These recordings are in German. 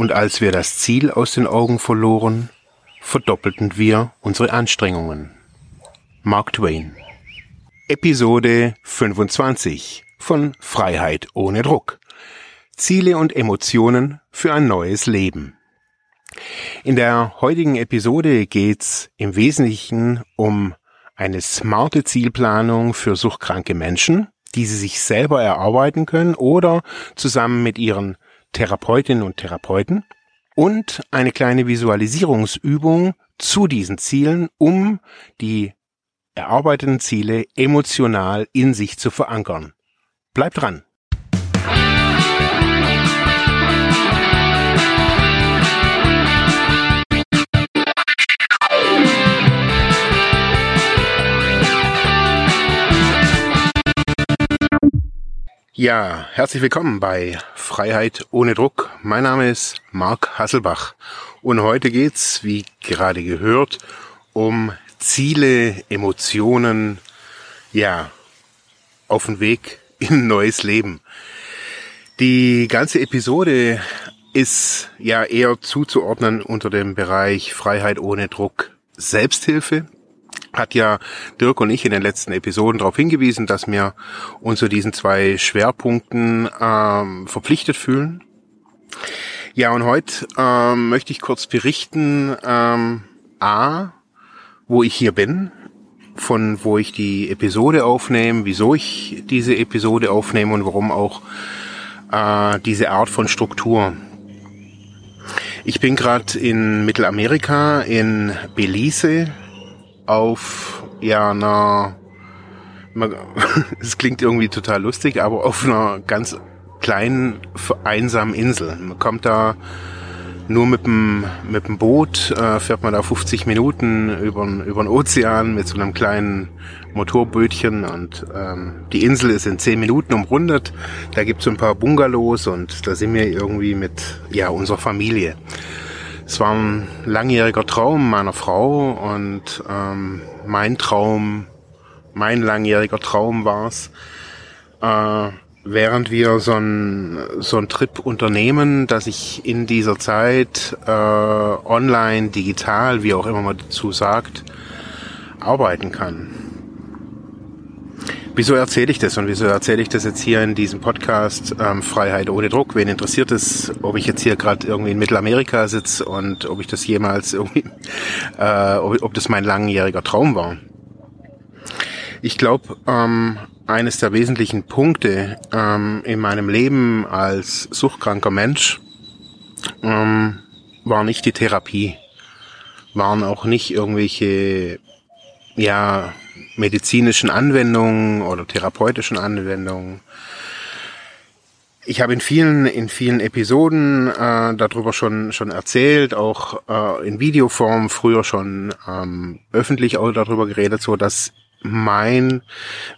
Und als wir das Ziel aus den Augen verloren, verdoppelten wir unsere Anstrengungen. Mark Twain. Episode 25 von Freiheit ohne Druck. Ziele und Emotionen für ein neues Leben. In der heutigen Episode geht's im Wesentlichen um eine smarte Zielplanung für suchtkranke Menschen, die sie sich selber erarbeiten können oder zusammen mit ihren Therapeutinnen und Therapeuten und eine kleine Visualisierungsübung zu diesen Zielen, um die erarbeiteten Ziele emotional in sich zu verankern. Bleibt dran! Ja, herzlich willkommen bei Freiheit ohne Druck. Mein Name ist Marc Hasselbach und heute geht's, wie gerade gehört, um Ziele, Emotionen, ja, auf den Weg in neues Leben. Die ganze Episode ist ja eher zuzuordnen unter dem Bereich Freiheit ohne Druck Selbsthilfe hat ja Dirk und ich in den letzten Episoden darauf hingewiesen, dass wir uns zu diesen zwei Schwerpunkten ähm, verpflichtet fühlen. Ja, und heute ähm, möchte ich kurz berichten, ähm, A, wo ich hier bin, von wo ich die Episode aufnehme, wieso ich diese Episode aufnehme und warum auch äh, diese Art von Struktur. Ich bin gerade in Mittelamerika, in Belize, auf ja einer es klingt irgendwie total lustig, aber auf einer ganz kleinen einsamen Insel. Man kommt da nur mit dem mit dem Boot äh, fährt man da 50 Minuten über den Ozean mit so einem kleinen Motorbötchen und ähm, die Insel ist in 10 Minuten umrundet. Da gibt's so ein paar Bungalows und da sind wir irgendwie mit ja unserer Familie. Es war ein langjähriger Traum meiner Frau und ähm, mein Traum, mein langjähriger Traum war es, äh, während wir so ein, so Trip unternehmen, dass ich in dieser Zeit äh, online, digital, wie auch immer man dazu sagt, arbeiten kann. Wieso erzähle ich das und wieso erzähle ich das jetzt hier in diesem Podcast ähm, Freiheit ohne Druck? Wen interessiert es, ob ich jetzt hier gerade irgendwie in Mittelamerika sitze und ob ich das jemals irgendwie, äh, ob, ob das mein langjähriger Traum war? Ich glaube, ähm, eines der wesentlichen Punkte ähm, in meinem Leben als suchtkranker Mensch ähm, war nicht die Therapie, waren auch nicht irgendwelche ja medizinischen Anwendungen oder therapeutischen Anwendungen. Ich habe in vielen in vielen Episoden äh, darüber schon schon erzählt, auch äh, in Videoform früher schon ähm, öffentlich auch darüber geredet, so dass mein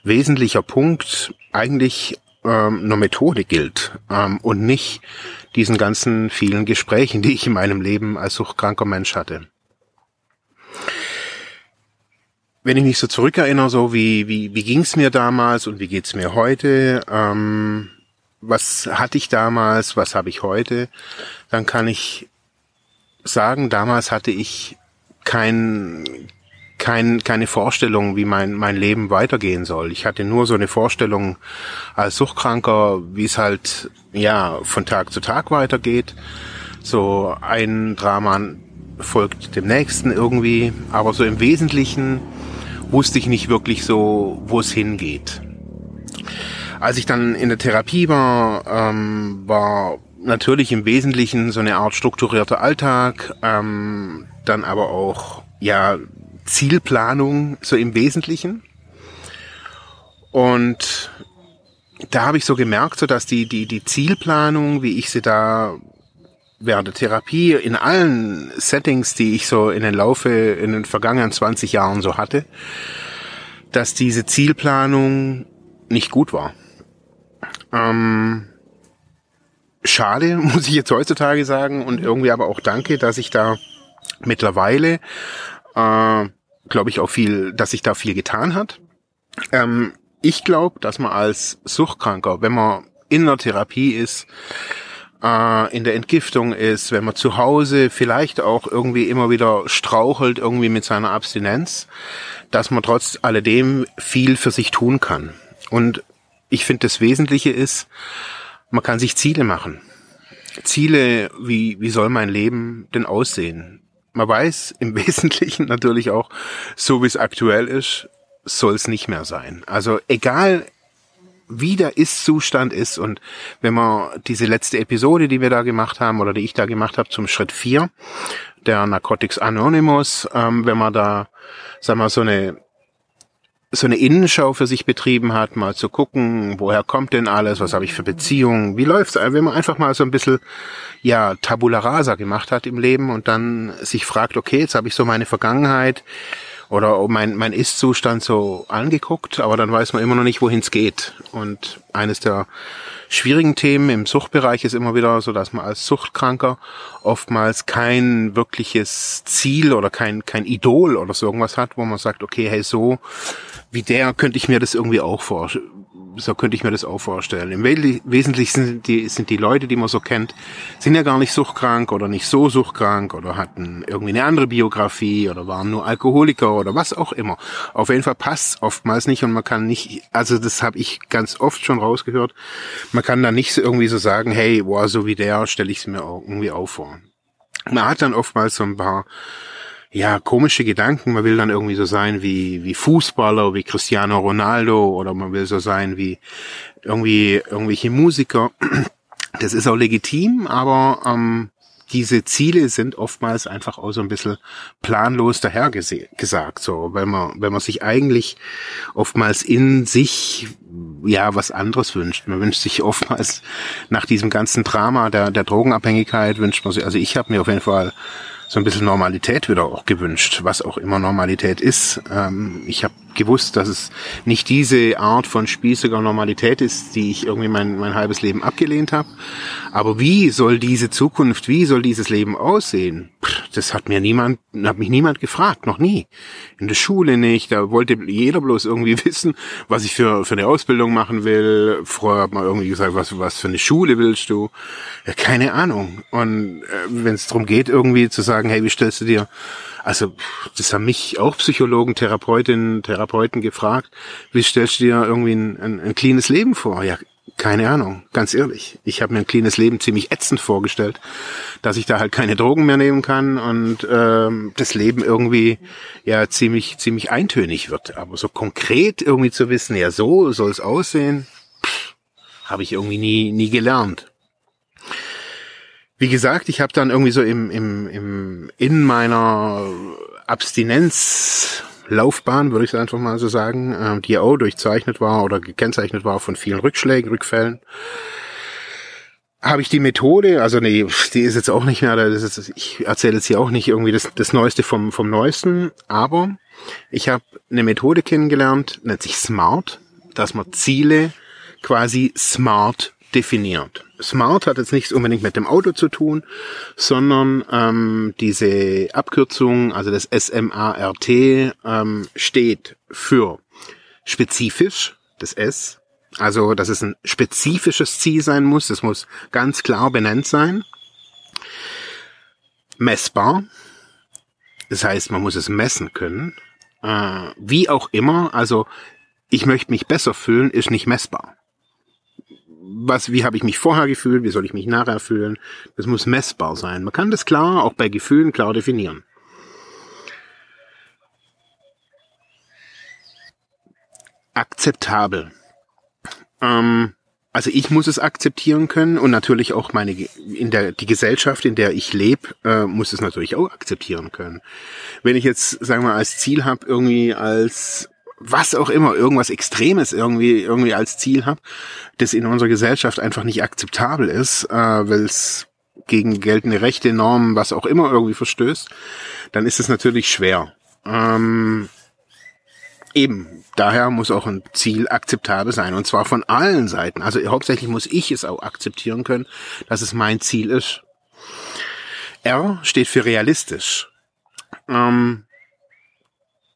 wesentlicher Punkt eigentlich ähm, eine Methode gilt ähm, und nicht diesen ganzen vielen Gesprächen, die ich in meinem Leben als suchtkranker Mensch hatte wenn ich mich so zurückerinnere, so wie, wie, wie ging's mir damals und wie geht's mir heute, ähm, was hatte ich damals, was habe ich heute, dann kann ich sagen, damals hatte ich kein, kein, keine Vorstellung, wie mein, mein Leben weitergehen soll. Ich hatte nur so eine Vorstellung als Suchtkranker, wie es halt, ja, von Tag zu Tag weitergeht. So ein Drama folgt dem nächsten irgendwie, aber so im Wesentlichen wusste ich nicht wirklich so, wo es hingeht. Als ich dann in der Therapie war, ähm, war natürlich im Wesentlichen so eine Art strukturierter Alltag, ähm, dann aber auch ja Zielplanung so im Wesentlichen. Und da habe ich so gemerkt, so dass die die die Zielplanung, wie ich sie da während der Therapie in allen Settings, die ich so in den Laufe, in den vergangenen 20 Jahren so hatte, dass diese Zielplanung nicht gut war. Ähm, schade, muss ich jetzt heutzutage sagen, und irgendwie aber auch danke, dass ich da mittlerweile, äh, glaube ich, auch viel, dass sich da viel getan hat. Ähm, ich glaube, dass man als Suchtkranker, wenn man in der Therapie ist, äh, in der Entgiftung ist, wenn man zu Hause vielleicht auch irgendwie immer wieder strauchelt irgendwie mit seiner Abstinenz, dass man trotz alledem viel für sich tun kann. Und ich finde, das Wesentliche ist, man kann sich Ziele machen. Ziele, wie, wie soll mein Leben denn aussehen? Man weiß im Wesentlichen natürlich auch, so wie es aktuell ist, soll es nicht mehr sein. Also egal, wie der Ist-Zustand ist. Und wenn man diese letzte Episode, die wir da gemacht haben oder die ich da gemacht habe zum Schritt 4, der Narcotics Anonymous, ähm, wenn man da, sag mal, so eine so eine Innenschau für sich betrieben hat, mal zu gucken, woher kommt denn alles, was habe ich für Beziehungen, wie läuft's, wenn man einfach mal so ein bisschen ja Tabula rasa gemacht hat im Leben und dann sich fragt, okay, jetzt habe ich so meine Vergangenheit, oder mein, mein Ist-Zustand so angeguckt, aber dann weiß man immer noch nicht, wohin es geht. Und eines der schwierigen Themen im Suchtbereich ist immer wieder so, dass man als Suchtkranker oftmals kein wirkliches Ziel oder kein, kein Idol oder so irgendwas hat, wo man sagt, okay, hey, so wie der könnte ich mir das irgendwie auch vorstellen so könnte ich mir das auch vorstellen. Im Wesentlichen sind die, sind die Leute, die man so kennt, sind ja gar nicht suchtkrank oder nicht so suchtkrank oder hatten irgendwie eine andere Biografie oder waren nur Alkoholiker oder was auch immer. Auf jeden Fall passt oftmals nicht und man kann nicht, also das habe ich ganz oft schon rausgehört, man kann da nicht irgendwie so sagen, hey, boah, so wie der stelle ich es mir auch irgendwie auf vor. Man hat dann oftmals so ein paar ja, komische Gedanken. Man will dann irgendwie so sein wie, wie Fußballer, wie Cristiano Ronaldo oder man will so sein wie irgendwie irgendwelche Musiker. Das ist auch legitim, aber ähm, diese Ziele sind oftmals einfach auch so ein bisschen planlos dahergesagt, so, wenn man, wenn man sich eigentlich oftmals in sich, ja, was anderes wünscht. Man wünscht sich oftmals nach diesem ganzen Drama der, der Drogenabhängigkeit wünscht man sich, also ich habe mir auf jeden Fall so ein bisschen Normalität wieder auch gewünscht, was auch immer Normalität ist. Ähm, ich habe gewusst, dass es nicht diese Art von spießiger Normalität ist, die ich irgendwie mein, mein halbes Leben abgelehnt habe. Aber wie soll diese Zukunft, wie soll dieses Leben aussehen? Das hat mir niemand, hat mich niemand gefragt, noch nie. In der Schule nicht, da wollte jeder bloß irgendwie wissen, was ich für, für eine Ausbildung machen will. Vorher hat man irgendwie gesagt, was, was für eine Schule willst du? Ja, keine Ahnung. Und äh, wenn es darum geht, irgendwie zu sagen, hey, wie stellst du dir also das haben mich auch Psychologen, Therapeutinnen, Therapeuten gefragt, wie stellst du dir irgendwie ein, ein, ein cleanes Leben vor? Ja, keine Ahnung, ganz ehrlich. Ich habe mir ein cleanes Leben ziemlich ätzend vorgestellt, dass ich da halt keine Drogen mehr nehmen kann und ähm, das Leben irgendwie ja ziemlich ziemlich eintönig wird. Aber so konkret irgendwie zu wissen, ja so soll es aussehen, habe ich irgendwie nie nie gelernt wie gesagt, ich habe dann irgendwie so im, im, im in meiner Abstinenzlaufbahn, würde ich es einfach mal so sagen, äh, die auch durchzeichnet war oder gekennzeichnet war von vielen Rückschlägen, Rückfällen, habe ich die Methode, also nee, die ist jetzt auch nicht mehr, das ist, ich erzähle jetzt hier auch nicht irgendwie das, das Neueste vom, vom Neuesten, aber ich habe eine Methode kennengelernt, nennt sich SMART, dass man Ziele quasi smart definiert. Smart hat jetzt nichts unbedingt mit dem Auto zu tun, sondern ähm, diese Abkürzung, also das SMART, ähm, steht für spezifisch, das S, also dass es ein spezifisches Ziel sein muss, es muss ganz klar benannt sein, messbar, das heißt, man muss es messen können, äh, wie auch immer, also ich möchte mich besser fühlen, ist nicht messbar was, wie habe ich mich vorher gefühlt, wie soll ich mich nachher fühlen. Das muss messbar sein. Man kann das klar, auch bei Gefühlen klar definieren. Akzeptabel. Ähm, also ich muss es akzeptieren können und natürlich auch meine in der die Gesellschaft, in der ich lebe, äh, muss es natürlich auch akzeptieren können. Wenn ich jetzt sagen wir als Ziel habe, irgendwie als was auch immer, irgendwas Extremes irgendwie, irgendwie als Ziel habe, das in unserer Gesellschaft einfach nicht akzeptabel ist, äh, weil es gegen geltende Rechte, Normen, was auch immer irgendwie verstößt, dann ist es natürlich schwer. Ähm, eben, daher muss auch ein Ziel akzeptabel sein und zwar von allen Seiten. Also hauptsächlich muss ich es auch akzeptieren können, dass es mein Ziel ist. R steht für realistisch. Ähm,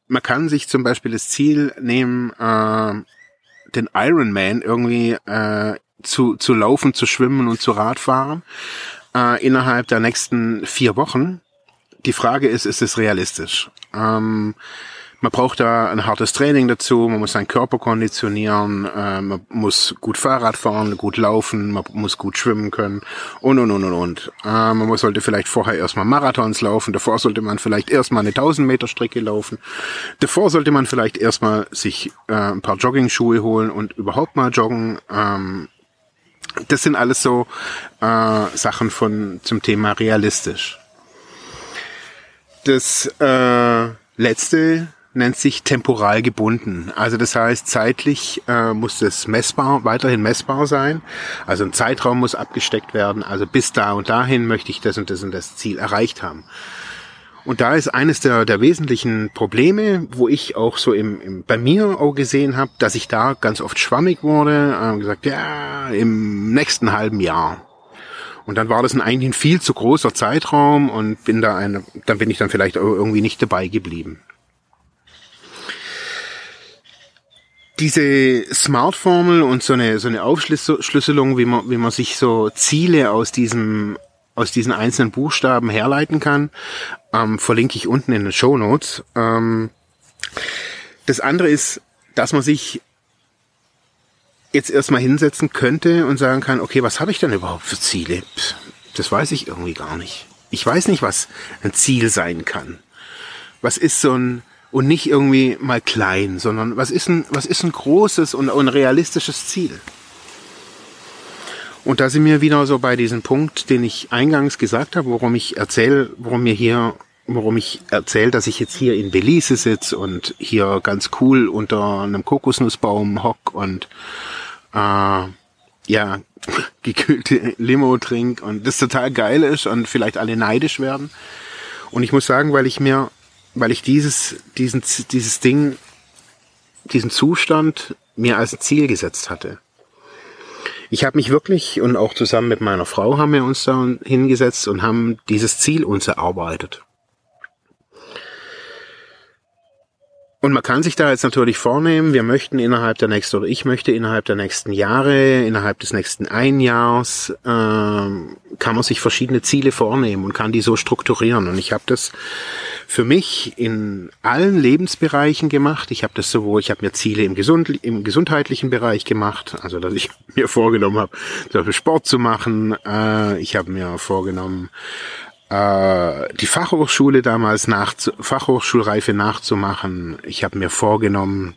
man kann sich zum Beispiel das Ziel nehmen, äh, den Ironman irgendwie äh, zu, zu laufen, zu schwimmen und zu Radfahren äh, innerhalb der nächsten vier Wochen. Die Frage ist, ist es realistisch? Ähm, man braucht da ein hartes Training dazu, man muss seinen Körper konditionieren, äh, man muss gut Fahrrad fahren, gut laufen, man muss gut schwimmen können und und und und und. Äh, man sollte vielleicht vorher erstmal Marathons laufen, davor sollte man vielleicht erstmal eine 1000 Meter Strecke laufen, davor sollte man vielleicht erstmal sich äh, ein paar Jogging-Schuhe holen und überhaupt mal joggen. Ähm, das sind alles so äh, Sachen von zum Thema realistisch. Das äh, letzte nennt sich temporal gebunden. Also das heißt, zeitlich äh, muss das messbar, weiterhin messbar sein. Also ein Zeitraum muss abgesteckt werden. Also bis da und dahin möchte ich das und das und das Ziel erreicht haben. Und da ist eines der, der wesentlichen Probleme, wo ich auch so im, im bei mir auch gesehen habe, dass ich da ganz oft schwammig wurde, äh, gesagt, ja, im nächsten halben Jahr. Und dann war das ein eigentlich ein viel zu großer Zeitraum und bin da eine, dann bin ich dann vielleicht irgendwie nicht dabei geblieben. Diese Smart-Formel und so eine, so eine Aufschlüsselung, wie man, wie man sich so Ziele aus diesem, aus diesen einzelnen Buchstaben herleiten kann, ähm, verlinke ich unten in den Show Notes. Ähm, das andere ist, dass man sich jetzt erstmal hinsetzen könnte und sagen kann, okay, was habe ich denn überhaupt für Ziele? Das weiß ich irgendwie gar nicht. Ich weiß nicht, was ein Ziel sein kann. Was ist so ein, und nicht irgendwie mal klein, sondern was ist ein, was ist ein großes und ein realistisches Ziel? Und da sind wir wieder so bei diesem Punkt, den ich eingangs gesagt habe, worum ich erzähle, worum mir hier, worum ich erzähle, dass ich jetzt hier in Belize sitze und hier ganz cool unter einem Kokosnussbaum hock und äh, ja, gekühlte Limo trink und das total geil ist und vielleicht alle neidisch werden. Und ich muss sagen, weil ich mir weil ich dieses, diesen, dieses Ding, diesen Zustand mir als Ziel gesetzt hatte. Ich habe mich wirklich und auch zusammen mit meiner Frau haben wir uns da hingesetzt und haben dieses Ziel uns erarbeitet. Und man kann sich da jetzt natürlich vornehmen, wir möchten innerhalb der nächsten, oder ich möchte innerhalb der nächsten Jahre, innerhalb des nächsten Einjahrs, äh, kann man sich verschiedene Ziele vornehmen und kann die so strukturieren. Und ich habe das für mich in allen Lebensbereichen gemacht. Ich habe das sowohl, ich habe mir Ziele im, Gesund, im gesundheitlichen Bereich gemacht, also dass ich mir vorgenommen habe, zum Beispiel Sport zu machen. Äh, ich habe mir vorgenommen, äh, die Fachhochschule damals nach Fachhochschulreife nachzumachen. Ich habe mir vorgenommen,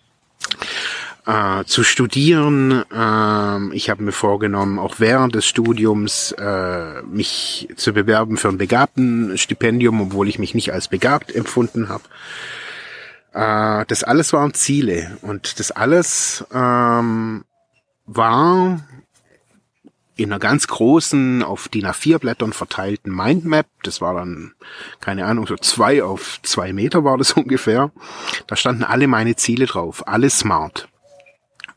äh, zu studieren. Äh, ich habe mir vorgenommen, auch während des Studiums äh, mich zu bewerben für ein Begabtenstipendium, obwohl ich mich nicht als begabt empfunden habe. Äh, das alles waren Ziele und das alles ähm, war in einer ganz großen, auf DIN A4 Blättern verteilten Mindmap. Das war dann, keine Ahnung, so zwei auf zwei Meter war das ungefähr. Da standen alle meine Ziele drauf, alle smart.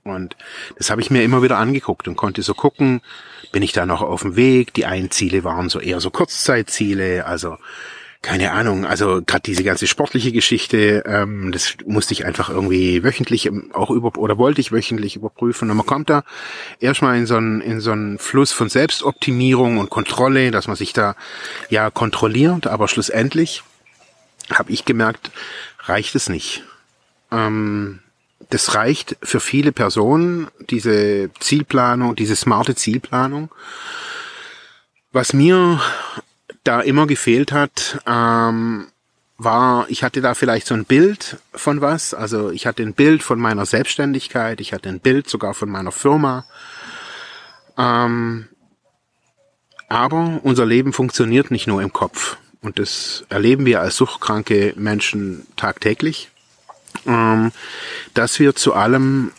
Und das habe ich mir immer wieder angeguckt und konnte so gucken, bin ich da noch auf dem Weg. Die einen Ziele waren so eher so Kurzzeitziele, also keine Ahnung, also gerade diese ganze sportliche Geschichte, ähm, das musste ich einfach irgendwie wöchentlich auch über oder wollte ich wöchentlich überprüfen. Und man kommt da erstmal in so einen in so einen Fluss von Selbstoptimierung und Kontrolle, dass man sich da ja kontrolliert, aber schlussendlich habe ich gemerkt, reicht es nicht. Ähm, das reicht für viele Personen, diese Zielplanung, diese smarte Zielplanung. Was mir da immer gefehlt hat, ähm, war, ich hatte da vielleicht so ein Bild von was. Also ich hatte ein Bild von meiner Selbstständigkeit, ich hatte ein Bild sogar von meiner Firma. Ähm, aber unser Leben funktioniert nicht nur im Kopf. Und das erleben wir als suchtkranke Menschen tagtäglich, ähm, dass wir zu allem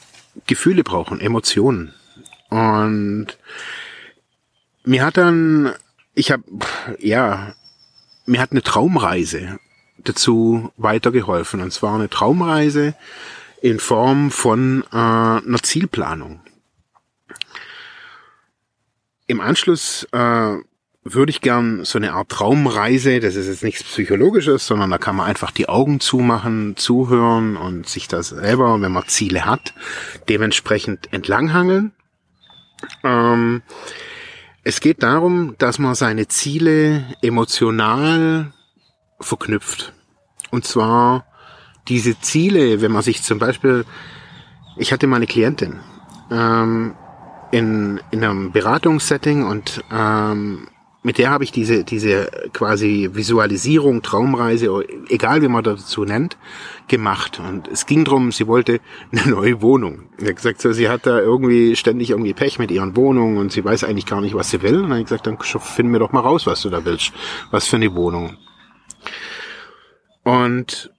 Gefühle brauchen, Emotionen. Und mir hat dann ich habe, ja, mir hat eine Traumreise dazu weitergeholfen. Und zwar eine Traumreise in Form von äh, einer Zielplanung. Im Anschluss äh, würde ich gern so eine Art Traumreise, das ist jetzt nichts Psychologisches, sondern da kann man einfach die Augen zumachen, zuhören und sich das selber, wenn man Ziele hat, dementsprechend entlanghangeln Ähm, es geht darum, dass man seine Ziele emotional verknüpft. Und zwar diese Ziele, wenn man sich zum Beispiel, ich hatte mal eine Klientin ähm, in, in einem Beratungssetting und ähm, mit der habe ich diese, diese quasi Visualisierung, Traumreise, egal wie man dazu nennt, gemacht. Und es ging drum, sie wollte eine neue Wohnung. Ich habe gesagt, so, sie hat da irgendwie ständig irgendwie Pech mit ihren Wohnungen und sie weiß eigentlich gar nicht, was sie will. Und dann habe ich gesagt, dann finden wir doch mal raus, was du da willst. Was für eine Wohnung. Und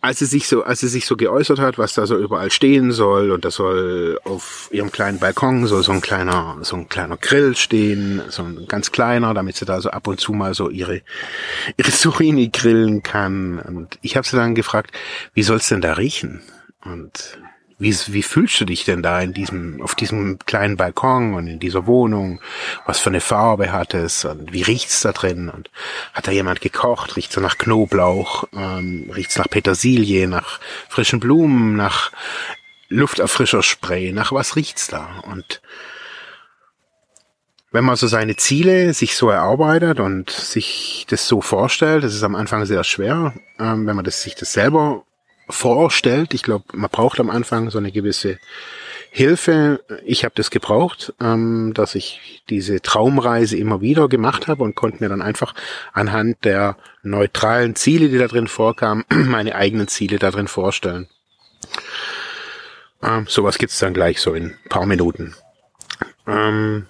als sie sich so, als sie sich so geäußert hat, was da so überall stehen soll und das soll auf ihrem kleinen Balkon so so ein kleiner so ein kleiner Grill stehen, so ein ganz kleiner, damit sie da so ab und zu mal so ihre ihre Zucchini grillen kann. Und ich habe sie dann gefragt, wie soll's denn da riechen? Und wie, wie fühlst du dich denn da in diesem, auf diesem kleinen Balkon und in dieser Wohnung? Was für eine Farbe hat es? Und wie riecht's da drin? Und hat da jemand gekocht? Riecht's nach Knoblauch? Ähm, riecht's nach Petersilie, nach frischen Blumen, nach Lufterfrischerspray? Nach was riecht's da? Und wenn man so seine Ziele sich so erarbeitet und sich das so vorstellt, das ist am Anfang sehr schwer, ähm, wenn man das, sich das selber vorstellt. Ich glaube, man braucht am Anfang so eine gewisse Hilfe. Ich habe das gebraucht, ähm, dass ich diese Traumreise immer wieder gemacht habe und konnte mir dann einfach anhand der neutralen Ziele, die da drin vorkamen, meine eigenen Ziele da drin vorstellen. Ähm, sowas gibt's dann gleich so in paar Minuten. Ähm,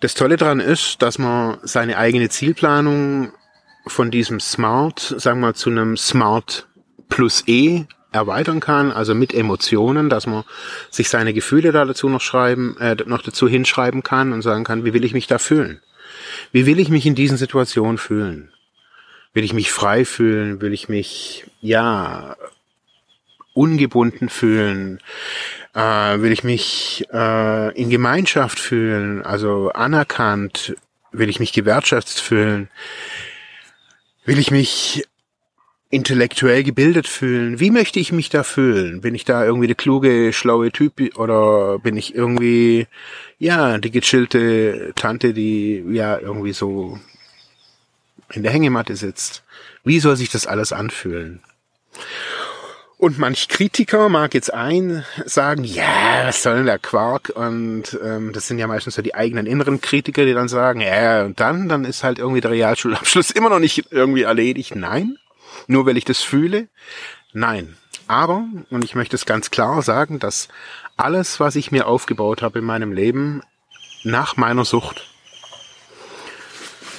das Tolle daran ist, dass man seine eigene Zielplanung von diesem Smart, sagen wir zu einem Smart plus E erweitern kann, also mit Emotionen, dass man sich seine Gefühle da dazu noch schreiben, äh, noch dazu hinschreiben kann und sagen kann, wie will ich mich da fühlen? Wie will ich mich in diesen Situationen fühlen? Will ich mich frei fühlen? Will ich mich, ja, ungebunden fühlen? Äh, will ich mich äh, in Gemeinschaft fühlen? Also anerkannt? Will ich mich gewertschätzt fühlen? Will ich mich intellektuell gebildet fühlen. Wie möchte ich mich da fühlen? Bin ich da irgendwie der kluge, schlaue Typ oder bin ich irgendwie, ja, die gechillte Tante, die ja irgendwie so in der Hängematte sitzt? Wie soll sich das alles anfühlen? Und manch Kritiker mag jetzt ein sagen, ja, was soll denn der Quark? Und ähm, das sind ja meistens so die eigenen inneren Kritiker, die dann sagen, ja, und dann, dann ist halt irgendwie der Realschulabschluss immer noch nicht irgendwie erledigt. Nein, nur weil ich das fühle? Nein. Aber, und ich möchte es ganz klar sagen, dass alles, was ich mir aufgebaut habe in meinem Leben, nach meiner Sucht,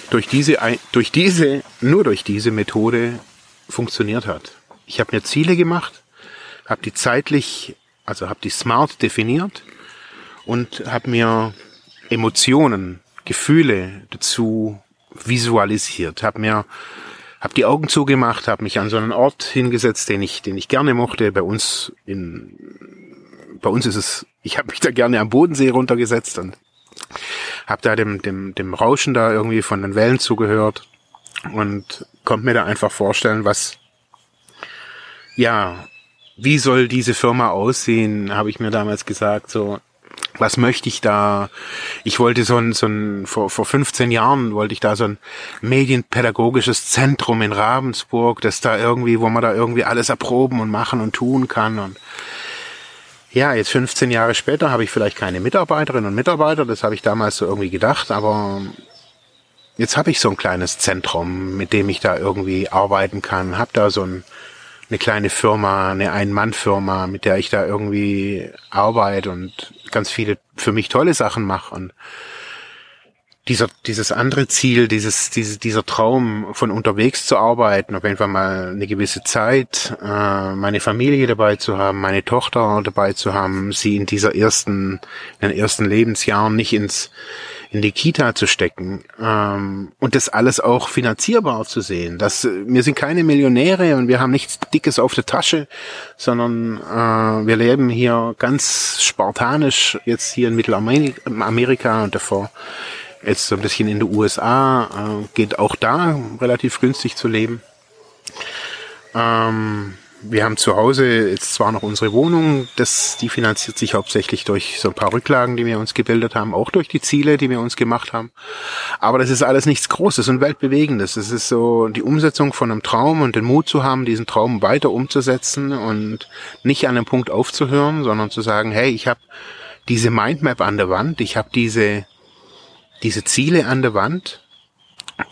durch diese, durch diese, nur durch diese Methode funktioniert hat. Ich habe mir Ziele gemacht, habe die zeitlich, also habe die smart definiert und habe mir Emotionen, Gefühle dazu visualisiert, habe mir habe die Augen zugemacht, habe mich an so einen Ort hingesetzt, den ich, den ich gerne mochte. Bei uns in, bei uns ist es, ich habe mich da gerne am Bodensee runtergesetzt und habe da dem, dem, dem Rauschen da irgendwie von den Wellen zugehört und konnte mir da einfach vorstellen, was, ja, wie soll diese Firma aussehen, habe ich mir damals gesagt, so, was möchte ich da? Ich wollte so ein, so ein vor, vor 15 Jahren wollte ich da so ein medienpädagogisches Zentrum in Ravensburg, das da irgendwie, wo man da irgendwie alles erproben und machen und tun kann und ja, jetzt 15 Jahre später habe ich vielleicht keine Mitarbeiterinnen und Mitarbeiter, das habe ich damals so irgendwie gedacht, aber jetzt habe ich so ein kleines Zentrum, mit dem ich da irgendwie arbeiten kann, habe da so ein eine kleine Firma, eine Ein-Mann-Firma, mit der ich da irgendwie arbeite und ganz viele für mich tolle Sachen mache. Und dieser, dieses andere Ziel, dieses, diese, dieser Traum von unterwegs zu arbeiten, auf jeden Fall mal eine gewisse Zeit, äh, meine Familie dabei zu haben, meine Tochter dabei zu haben, sie in dieser ersten, in den ersten Lebensjahren nicht ins in die Kita zu stecken ähm, und das alles auch finanzierbar zu sehen. Das, wir sind keine Millionäre und wir haben nichts Dickes auf der Tasche, sondern äh, wir leben hier ganz spartanisch jetzt hier in Mittelamerika und davor jetzt so ein bisschen in den USA, äh, geht auch da relativ günstig zu leben. Ähm, wir haben zu Hause jetzt zwar noch unsere Wohnung, das, die finanziert sich hauptsächlich durch so ein paar Rücklagen, die wir uns gebildet haben, auch durch die Ziele, die wir uns gemacht haben. Aber das ist alles nichts Großes und Weltbewegendes. Es ist so die Umsetzung von einem Traum und den Mut zu haben, diesen Traum weiter umzusetzen und nicht an einem Punkt aufzuhören, sondern zu sagen, hey, ich habe diese Mindmap an der Wand, ich habe diese, diese Ziele an der Wand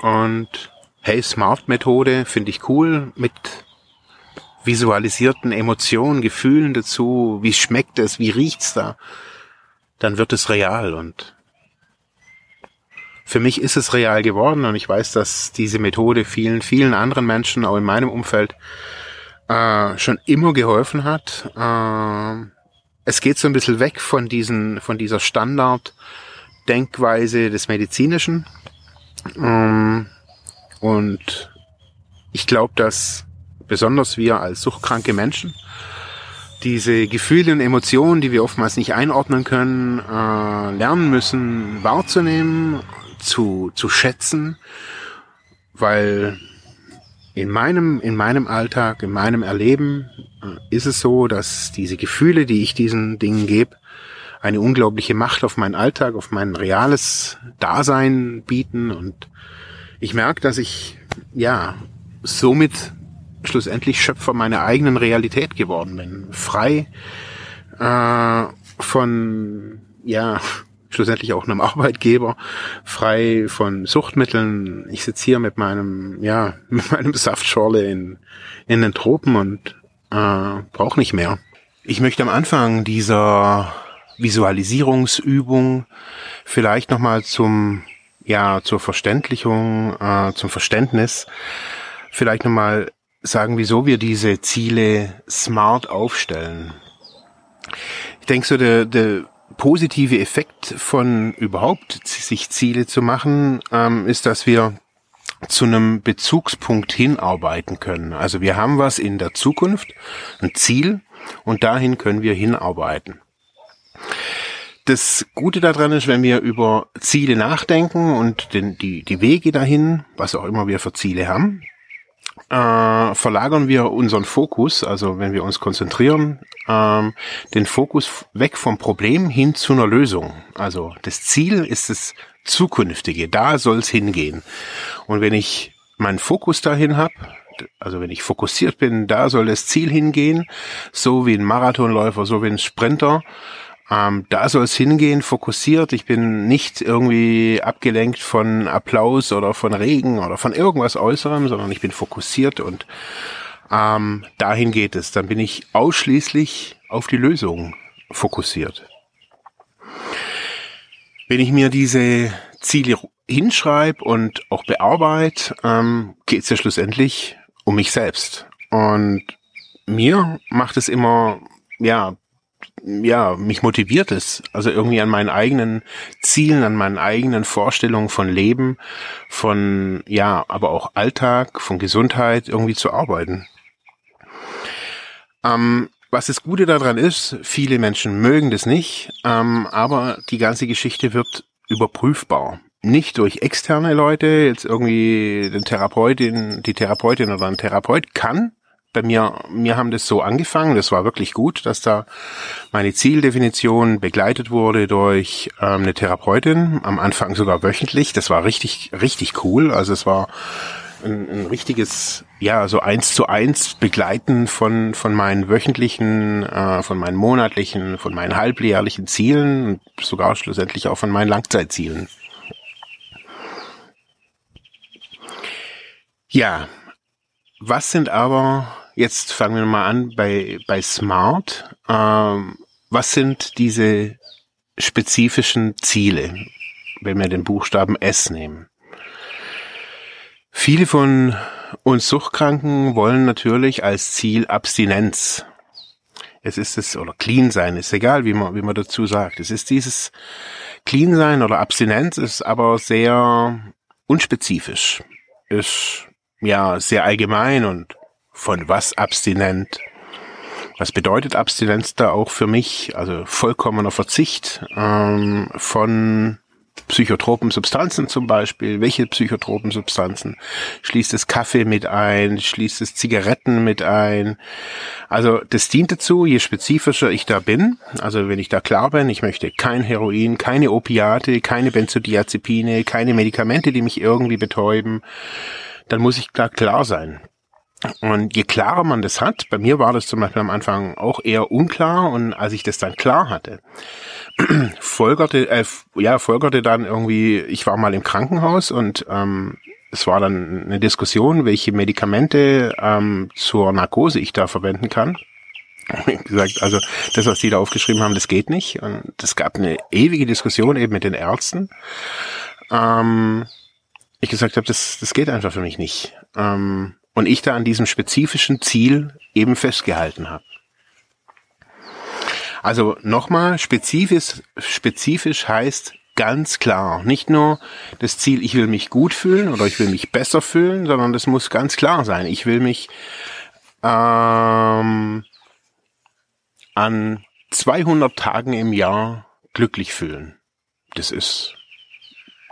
und hey, Smart-Methode finde ich cool mit visualisierten Emotionen, Gefühlen dazu, wie schmeckt es, wie riecht's da, dann wird es real und für mich ist es real geworden und ich weiß, dass diese Methode vielen, vielen anderen Menschen, auch in meinem Umfeld, äh, schon immer geholfen hat. Äh, es geht so ein bisschen weg von diesen, von dieser Standard-Denkweise des Medizinischen. Ähm, und ich glaube, dass besonders wir als suchtkranke Menschen, diese Gefühle und Emotionen, die wir oftmals nicht einordnen können, äh, lernen müssen wahrzunehmen, zu, zu schätzen, weil in meinem, in meinem Alltag, in meinem Erleben äh, ist es so, dass diese Gefühle, die ich diesen Dingen gebe, eine unglaubliche Macht auf meinen Alltag, auf mein reales Dasein bieten und ich merke, dass ich ja somit schlussendlich Schöpfer meiner eigenen Realität geworden bin. Frei äh, von, ja, schlussendlich auch einem Arbeitgeber, frei von Suchtmitteln. Ich sitze hier mit meinem, ja, mit meinem Saftschorle in, in den Tropen und äh, brauche nicht mehr. Ich möchte am Anfang dieser Visualisierungsübung vielleicht nochmal zum, ja, zur Verständlichung, äh, zum Verständnis vielleicht nochmal sagen, wieso wir diese Ziele smart aufstellen. Ich denke so, der, der positive Effekt von überhaupt sich Ziele zu machen, ähm, ist, dass wir zu einem Bezugspunkt hinarbeiten können. Also wir haben was in der Zukunft, ein Ziel, und dahin können wir hinarbeiten. Das Gute daran ist, wenn wir über Ziele nachdenken und den, die, die Wege dahin, was auch immer wir für Ziele haben, äh, verlagern wir unseren Fokus, also wenn wir uns konzentrieren, ähm, den Fokus weg vom Problem hin zu einer Lösung. Also das Ziel ist das Zukünftige, da soll es hingehen. Und wenn ich meinen Fokus dahin habe, also wenn ich fokussiert bin, da soll das Ziel hingehen, so wie ein Marathonläufer, so wie ein Sprinter, ähm, da soll es hingehen, fokussiert. Ich bin nicht irgendwie abgelenkt von Applaus oder von Regen oder von irgendwas Äußerem, sondern ich bin fokussiert und ähm, dahin geht es. Dann bin ich ausschließlich auf die Lösung fokussiert. Wenn ich mir diese Ziele hinschreibe und auch bearbeite, ähm, geht es ja schlussendlich um mich selbst. Und mir macht es immer ja ja, mich motiviert es, also irgendwie an meinen eigenen Zielen, an meinen eigenen Vorstellungen von Leben, von, ja, aber auch Alltag, von Gesundheit irgendwie zu arbeiten. Ähm, was das Gute daran ist, viele Menschen mögen das nicht, ähm, aber die ganze Geschichte wird überprüfbar. Nicht durch externe Leute, jetzt irgendwie den Therapeutin, die Therapeutin oder ein Therapeut kann bei mir, mir haben das so angefangen, das war wirklich gut, dass da meine Zieldefinition begleitet wurde durch ähm, eine Therapeutin, am Anfang sogar wöchentlich. Das war richtig, richtig cool. Also es war ein, ein richtiges, ja, so eins zu eins Begleiten von, von meinen wöchentlichen, äh, von meinen monatlichen, von meinen halbjährlichen Zielen und sogar schlussendlich auch von meinen Langzeitzielen. Ja, was sind aber Jetzt fangen wir mal an bei, bei Smart. Ähm, was sind diese spezifischen Ziele, wenn wir den Buchstaben S nehmen? Viele von uns Suchtkranken wollen natürlich als Ziel Abstinenz. Es ist es, oder clean sein, ist egal, wie man, wie man dazu sagt. Es ist dieses clean sein oder Abstinenz ist aber sehr unspezifisch. Ist ja sehr allgemein und von was abstinent. Was bedeutet Abstinenz da auch für mich? Also vollkommener Verzicht ähm, von psychotropen Substanzen zum Beispiel. Welche psychotropen Substanzen? Schließt es Kaffee mit ein? Schließt es Zigaretten mit ein? Also das dient dazu, je spezifischer ich da bin, also wenn ich da klar bin, ich möchte kein Heroin, keine Opiate, keine Benzodiazepine, keine Medikamente, die mich irgendwie betäuben, dann muss ich da klar sein. Und je klarer man das hat, bei mir war das zum Beispiel am Anfang auch eher unklar und als ich das dann klar hatte, folgerte, äh, ja, folgerte dann irgendwie, ich war mal im Krankenhaus und ähm, es war dann eine Diskussion, welche Medikamente ähm, zur Narkose ich da verwenden kann. gesagt, also das, was die da aufgeschrieben haben, das geht nicht. Und es gab eine ewige Diskussion eben mit den Ärzten. Ähm, ich gesagt habe, das, das geht einfach für mich nicht. Ähm, und ich da an diesem spezifischen Ziel eben festgehalten habe. Also nochmal, spezifisch, spezifisch heißt ganz klar, nicht nur das Ziel, ich will mich gut fühlen oder ich will mich besser fühlen, sondern das muss ganz klar sein. Ich will mich ähm, an 200 Tagen im Jahr glücklich fühlen. Das ist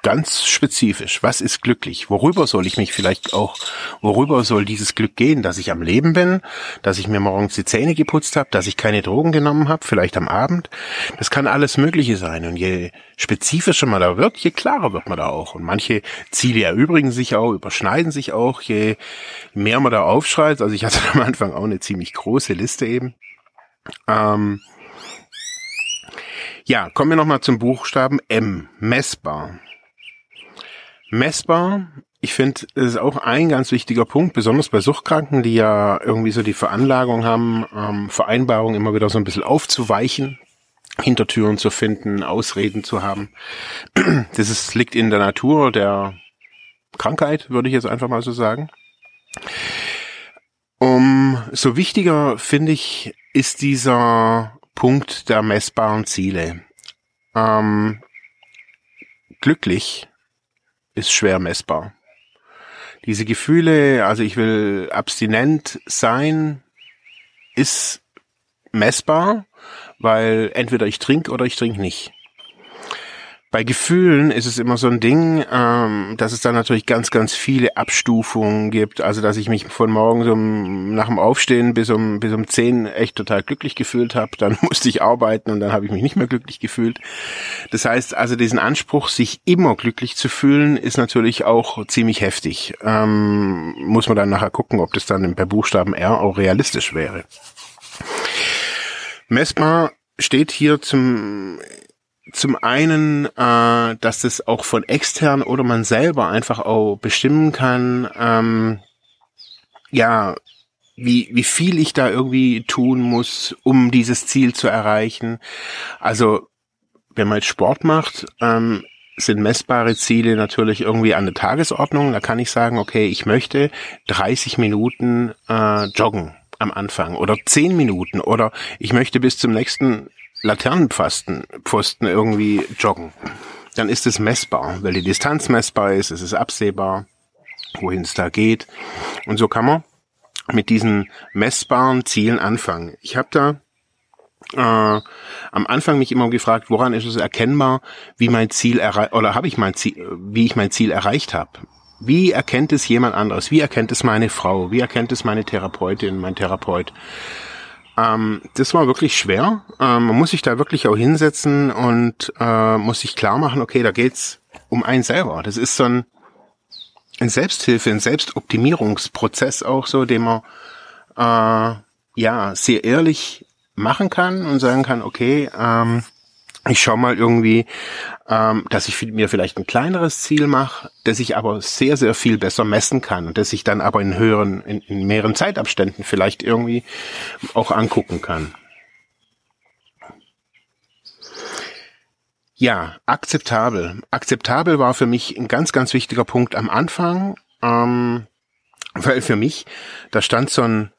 ganz spezifisch. Was ist glücklich? Worüber soll ich mich vielleicht auch, worüber soll dieses Glück gehen? Dass ich am Leben bin, dass ich mir morgens die Zähne geputzt habe, dass ich keine Drogen genommen habe, vielleicht am Abend. Das kann alles Mögliche sein. Und je spezifischer man da wird, je klarer wird man da auch. Und manche Ziele erübrigen sich auch, überschneiden sich auch, je mehr man da aufschreit. Also ich hatte am Anfang auch eine ziemlich große Liste eben. Ähm, ja, kommen wir nochmal zum Buchstaben M, messbar messbar. Ich finde, es ist auch ein ganz wichtiger Punkt, besonders bei Suchtkranken, die ja irgendwie so die Veranlagung haben, ähm, Vereinbarungen immer wieder so ein bisschen aufzuweichen, Hintertüren zu finden, Ausreden zu haben. Das ist, liegt in der Natur der Krankheit, würde ich jetzt einfach mal so sagen. Um, so wichtiger, finde ich, ist dieser Punkt der messbaren Ziele. Ähm, glücklich ist schwer messbar. Diese Gefühle, also ich will abstinent sein, ist messbar, weil entweder ich trinke oder ich trinke nicht. Bei Gefühlen ist es immer so ein Ding, ähm, dass es da natürlich ganz, ganz viele Abstufungen gibt. Also dass ich mich von morgens um nach dem Aufstehen bis um bis um zehn echt total glücklich gefühlt habe. Dann musste ich arbeiten und dann habe ich mich nicht mehr glücklich gefühlt. Das heißt, also diesen Anspruch, sich immer glücklich zu fühlen, ist natürlich auch ziemlich heftig. Ähm, muss man dann nachher gucken, ob das dann per Buchstaben R auch realistisch wäre. Messbar steht hier zum zum einen, äh, dass es auch von extern oder man selber einfach auch bestimmen kann, ähm, ja, wie, wie viel ich da irgendwie tun muss, um dieses Ziel zu erreichen. Also, wenn man jetzt Sport macht, ähm, sind messbare Ziele natürlich irgendwie an der Tagesordnung. Da kann ich sagen, okay, ich möchte 30 Minuten äh, joggen am Anfang oder 10 Minuten oder ich möchte bis zum nächsten Laternenpfosten Pfosten irgendwie joggen, dann ist es messbar, weil die Distanz messbar ist, es ist absehbar, wohin es da geht. Und so kann man mit diesen messbaren Zielen anfangen. Ich habe da äh, am Anfang mich immer gefragt, woran ist es erkennbar, wie mein Ziel erreicht oder habe ich mein Ziel, wie ich mein Ziel erreicht habe. Wie erkennt es jemand anderes? Wie erkennt es meine Frau? Wie erkennt es meine Therapeutin, mein Therapeut? Ähm, das war wirklich schwer. Ähm, man muss sich da wirklich auch hinsetzen und äh, muss sich klar machen, okay, da geht's um einen selber. Das ist so ein, ein Selbsthilfe, ein Selbstoptimierungsprozess auch so, den man äh, ja sehr ehrlich machen kann und sagen kann, okay, ähm, ich schaue mal irgendwie, ähm, dass ich mir vielleicht ein kleineres Ziel mache, das ich aber sehr, sehr viel besser messen kann und das ich dann aber in höheren, in, in mehreren Zeitabständen vielleicht irgendwie auch angucken kann. Ja, akzeptabel. Akzeptabel war für mich ein ganz, ganz wichtiger Punkt am Anfang, ähm, weil für mich, da stand so ein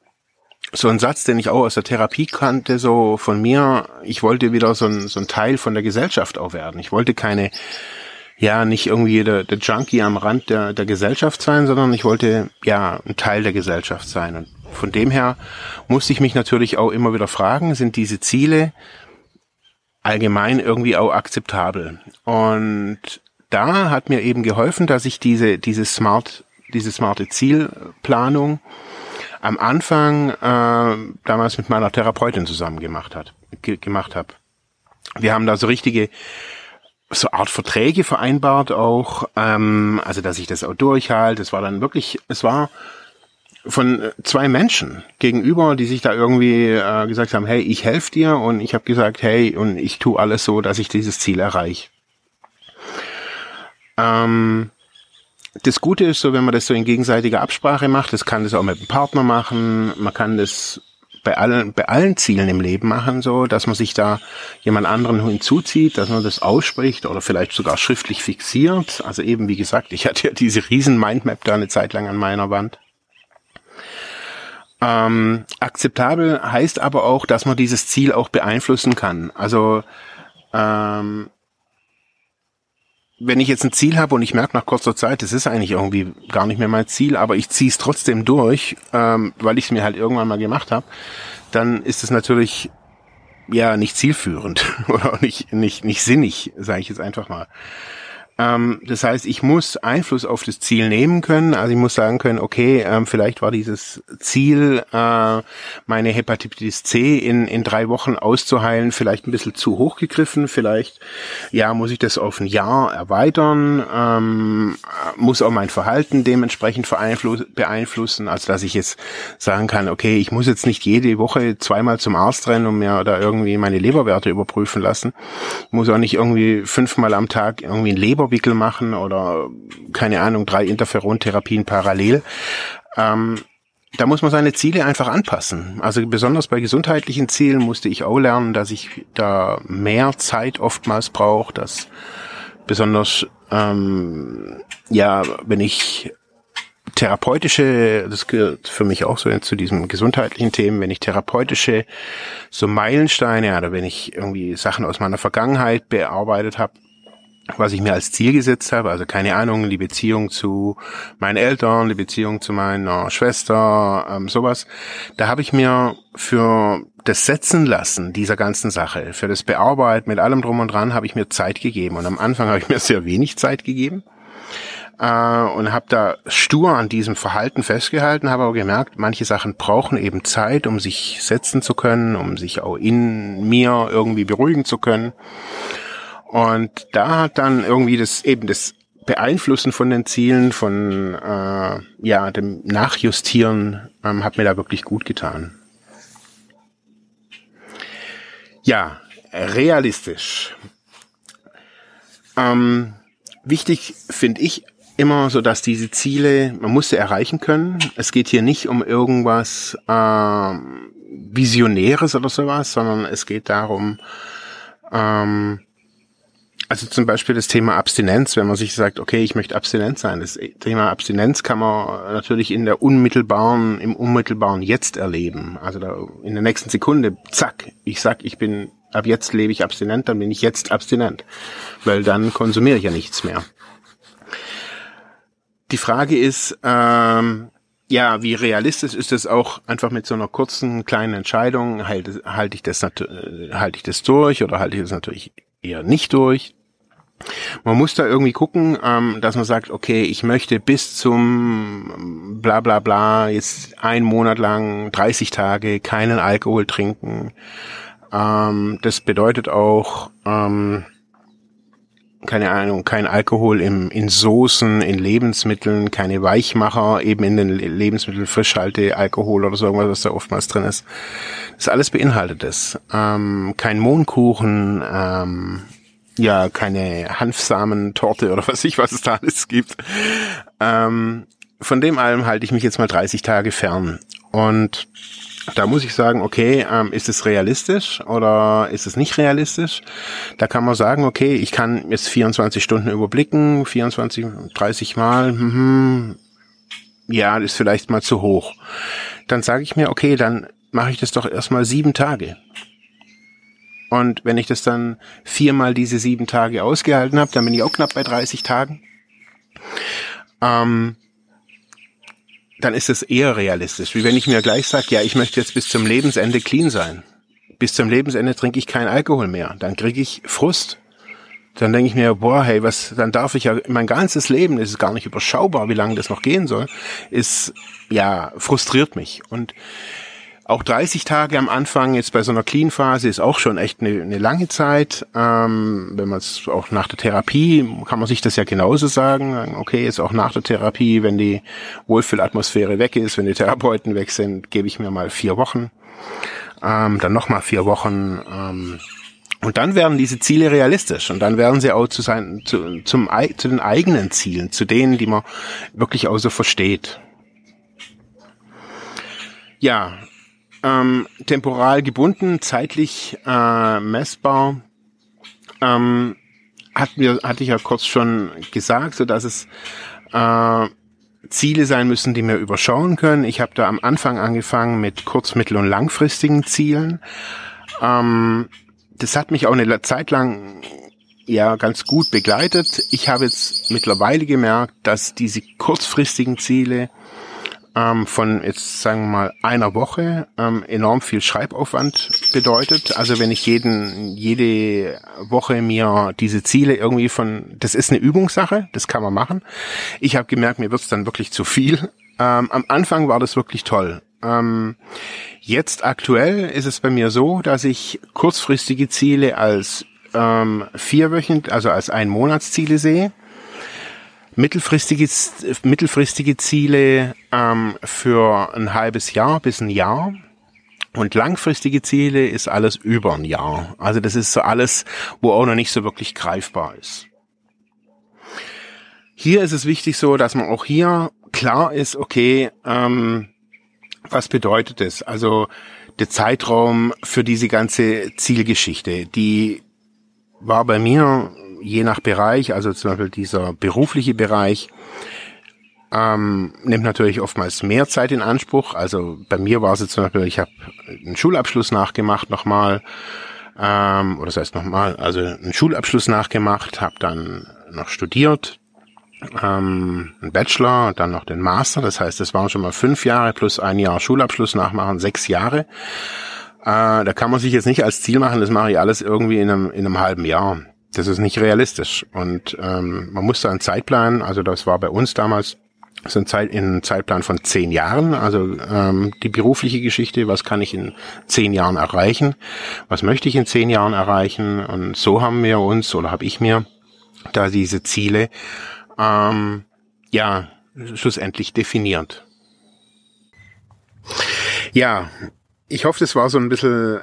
so ein Satz, den ich auch aus der Therapie kannte, so von mir, ich wollte wieder so ein, so ein Teil von der Gesellschaft auch werden. Ich wollte keine, ja, nicht irgendwie der, der Junkie am Rand der, der Gesellschaft sein, sondern ich wollte, ja, ein Teil der Gesellschaft sein. Und von dem her musste ich mich natürlich auch immer wieder fragen, sind diese Ziele allgemein irgendwie auch akzeptabel? Und da hat mir eben geholfen, dass ich diese, diese smart, diese smarte Zielplanung am Anfang äh, damals mit meiner Therapeutin zusammen gemacht hat, ge gemacht habe. Wir haben da so richtige so Art Verträge vereinbart auch, ähm, also dass ich das auch durchhalte. Es war dann wirklich, es war von zwei Menschen gegenüber, die sich da irgendwie äh, gesagt haben, hey, ich helfe dir und ich habe gesagt, hey, und ich tue alles so, dass ich dieses Ziel erreiche. Ähm, das Gute ist so, wenn man das so in gegenseitiger Absprache macht, das kann das auch mit dem Partner machen, man kann das bei allen, bei allen Zielen im Leben machen, so, dass man sich da jemand anderen hinzuzieht, dass man das ausspricht oder vielleicht sogar schriftlich fixiert. Also eben, wie gesagt, ich hatte ja diese riesen Mindmap da eine Zeit lang an meiner Wand. Ähm, akzeptabel heißt aber auch, dass man dieses Ziel auch beeinflussen kann. Also ähm, wenn ich jetzt ein Ziel habe und ich merke nach kurzer Zeit, das ist eigentlich irgendwie gar nicht mehr mein Ziel, aber ich ziehe es trotzdem durch, ähm, weil ich es mir halt irgendwann mal gemacht habe, dann ist es natürlich ja nicht zielführend oder auch nicht nicht nicht sinnig, sage ich jetzt einfach mal. Ähm, das heißt, ich muss Einfluss auf das Ziel nehmen können. Also ich muss sagen können, okay, ähm, vielleicht war dieses Ziel, äh, meine Hepatitis C in, in drei Wochen auszuheilen, vielleicht ein bisschen zu hoch gegriffen. Vielleicht, ja, muss ich das auf ein Jahr erweitern, ähm, muss auch mein Verhalten dementsprechend beeinflussen. Also dass ich jetzt sagen kann, okay, ich muss jetzt nicht jede Woche zweimal zum Arzt rennen und mir da irgendwie meine Leberwerte überprüfen lassen. Muss auch nicht irgendwie fünfmal am Tag irgendwie ein Leber Leberwickel machen oder keine Ahnung, drei Interferontherapien parallel. Ähm, da muss man seine Ziele einfach anpassen. Also besonders bei gesundheitlichen Zielen musste ich auch lernen, dass ich da mehr Zeit oftmals brauche, dass besonders ähm, ja, wenn ich therapeutische, das gehört für mich auch so zu diesem gesundheitlichen Themen, wenn ich therapeutische so Meilensteine oder wenn ich irgendwie Sachen aus meiner Vergangenheit bearbeitet habe, was ich mir als Ziel gesetzt habe, also keine Ahnung, die Beziehung zu meinen Eltern, die Beziehung zu meiner Schwester, ähm, sowas, da habe ich mir für das Setzen lassen dieser ganzen Sache, für das Bearbeiten mit allem drum und dran, habe ich mir Zeit gegeben. Und am Anfang habe ich mir sehr wenig Zeit gegeben äh, und habe da stur an diesem Verhalten festgehalten, habe aber gemerkt, manche Sachen brauchen eben Zeit, um sich setzen zu können, um sich auch in mir irgendwie beruhigen zu können. Und da hat dann irgendwie das eben das Beeinflussen von den Zielen, von äh, ja dem Nachjustieren, ähm, hat mir da wirklich gut getan. Ja, realistisch. Ähm, wichtig finde ich immer so, dass diese Ziele, man muss sie erreichen können. Es geht hier nicht um irgendwas äh, Visionäres oder sowas, sondern es geht darum, ähm, also zum Beispiel das Thema Abstinenz, wenn man sich sagt, okay, ich möchte abstinent sein. Das Thema Abstinenz kann man natürlich in der unmittelbaren, im unmittelbaren Jetzt erleben. Also da in der nächsten Sekunde, zack, ich sag, ich bin, ab jetzt lebe ich abstinent, dann bin ich jetzt abstinent. Weil dann konsumiere ich ja nichts mehr. Die Frage ist, ähm, ja, wie realistisch ist es auch einfach mit so einer kurzen kleinen Entscheidung, halte, halte ich das halte ich das durch oder halte ich das natürlich eher nicht durch. Man muss da irgendwie gucken, ähm, dass man sagt, okay, ich möchte bis zum bla bla bla jetzt einen Monat lang, 30 Tage keinen Alkohol trinken. Ähm, das bedeutet auch, ähm, keine Ahnung, kein Alkohol im, in Soßen, in Lebensmitteln, keine Weichmacher, eben in den Lebensmitteln Frischhalte, Alkohol oder so irgendwas, was da oftmals drin ist. Das alles beinhaltet es. Ähm, kein Mohnkuchen, ähm, ja, keine Hanfsamentorte oder was ich, was es da alles gibt. Ähm, von dem allem halte ich mich jetzt mal 30 Tage fern. Und da muss ich sagen, okay, ähm, ist es realistisch oder ist es nicht realistisch? Da kann man sagen, okay, ich kann jetzt 24 Stunden überblicken, 24, 30 Mal, hm, ja, ist vielleicht mal zu hoch. Dann sage ich mir, okay, dann mache ich das doch erstmal sieben Tage. Und wenn ich das dann viermal diese sieben Tage ausgehalten habe, dann bin ich auch knapp bei 30 Tagen. Ähm, dann ist es eher realistisch, wie wenn ich mir gleich sage, ja, ich möchte jetzt bis zum Lebensende clean sein. Bis zum Lebensende trinke ich keinen Alkohol mehr. Dann kriege ich Frust. dann denke ich mir, boah, hey, was, dann darf ich ja mein ganzes Leben, ist gar nicht überschaubar, wie lange das noch gehen soll, ist, ja, frustriert mich. Und auch 30 Tage am Anfang jetzt bei so einer Clean-Phase ist auch schon echt eine, eine lange Zeit. Ähm, wenn man es auch nach der Therapie, kann man sich das ja genauso sagen. Okay, jetzt auch nach der Therapie, wenn die Wohlfühlatmosphäre weg ist, wenn die Therapeuten weg sind, gebe ich mir mal vier Wochen. Ähm, dann nochmal vier Wochen. Ähm, und dann werden diese Ziele realistisch und dann werden sie auch zu, sein, zu, zum, zu den eigenen Zielen, zu denen, die man wirklich auch so versteht. Ja, ähm, temporal gebunden, zeitlich äh, messbar. Ähm, hat mir, hatte ich ja kurz schon gesagt, so dass es äh, Ziele sein müssen, die wir überschauen können. Ich habe da am Anfang angefangen mit kurz-, mittel- und langfristigen Zielen. Ähm, das hat mich auch eine Zeit lang ja ganz gut begleitet. Ich habe jetzt mittlerweile gemerkt, dass diese kurzfristigen Ziele ähm, von jetzt sagen wir mal einer Woche ähm, enorm viel Schreibaufwand bedeutet. Also wenn ich jeden jede Woche mir diese Ziele irgendwie von, das ist eine Übungssache, das kann man machen. Ich habe gemerkt, mir wird's dann wirklich zu viel. Ähm, am Anfang war das wirklich toll. Ähm, jetzt aktuell ist es bei mir so, dass ich kurzfristige Ziele als ähm, vier Wöchent, also als ein Monatsziele sehe mittelfristige, mittelfristige Ziele ähm, für ein halbes Jahr bis ein Jahr. Und langfristige Ziele ist alles über ein Jahr. Also das ist so alles, wo auch noch nicht so wirklich greifbar ist. Hier ist es wichtig so, dass man auch hier klar ist, okay, ähm, was bedeutet es? Also der Zeitraum für diese ganze Zielgeschichte, die war bei mir je nach Bereich, also zum Beispiel dieser berufliche Bereich, ähm, nimmt natürlich oftmals mehr Zeit in Anspruch. Also bei mir war es jetzt zum Beispiel, ich habe einen Schulabschluss nachgemacht nochmal, ähm, oder das heißt nochmal, also einen Schulabschluss nachgemacht, habe dann noch studiert, ähm, einen Bachelor dann noch den Master. Das heißt, das waren schon mal fünf Jahre plus ein Jahr Schulabschluss nachmachen, sechs Jahre. Äh, da kann man sich jetzt nicht als Ziel machen, das mache ich alles irgendwie in einem, in einem halben Jahr das ist nicht realistisch. Und ähm, man muss da einen Zeitplan, also das war bei uns damals so ein Zeit, in Zeitplan von zehn Jahren, also ähm, die berufliche Geschichte, was kann ich in zehn Jahren erreichen, was möchte ich in zehn Jahren erreichen und so haben wir uns oder habe ich mir da diese Ziele ähm, ja schlussendlich definiert. Ja, ich hoffe, das war so ein bisschen